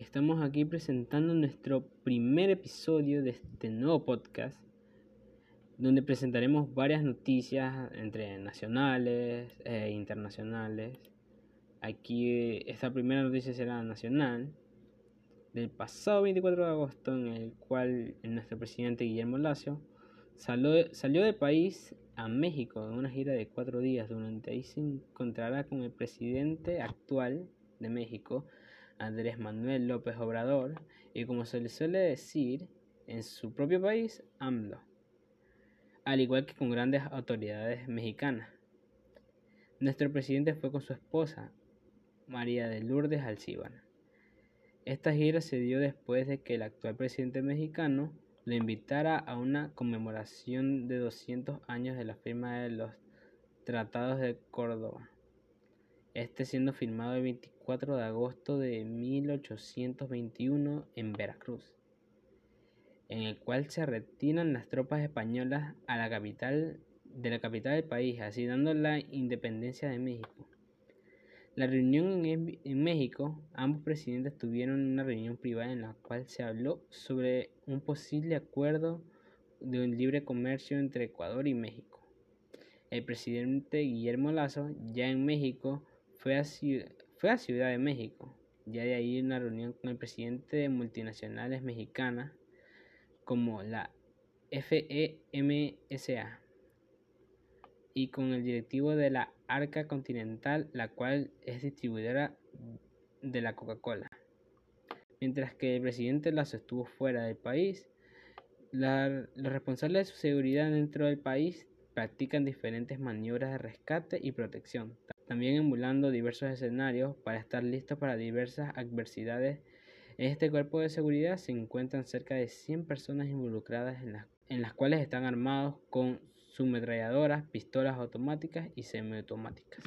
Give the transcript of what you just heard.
Estamos aquí presentando nuestro primer episodio de este nuevo podcast, donde presentaremos varias noticias entre nacionales e internacionales. Aquí esta primera noticia será nacional del pasado 24 de agosto, en el cual nuestro presidente Guillermo Lacio salió, salió del país a México en una gira de cuatro días. Durante ahí se encontrará con el presidente actual de México, Andrés Manuel López Obrador, y como se le suele decir en su propio país, AMLO, al igual que con grandes autoridades mexicanas. Nuestro presidente fue con su esposa, María de Lourdes Alcíbar. Esta gira se dio después de que el actual presidente mexicano lo invitara a una conmemoración de 200 años de la firma de los Tratados de Córdoba este siendo firmado el 24 de agosto de 1821 en Veracruz, en el cual se retiran las tropas españolas a la capital de la capital del país, así dando la independencia de México. La reunión en, México, ambos presidentes tuvieron una reunión privada en la cual se habló sobre un posible acuerdo de un libre comercio entre Ecuador y México. El presidente Guillermo Lazo, ya en México, fue a, fue a Ciudad de México. Ya de ahí una reunión con el presidente de multinacionales mexicanas como la FEMSA y con el directivo de la Arca Continental, la cual es distribuidora de la Coca-Cola. Mientras que el presidente Lazo estuvo fuera del país, los responsables de su seguridad dentro del país practican diferentes maniobras de rescate y protección, también emulando diversos escenarios para estar listos para diversas adversidades. En este cuerpo de seguridad se encuentran cerca de 100 personas involucradas en las, en las cuales están armados con sumetralladoras, pistolas automáticas y semiautomáticas.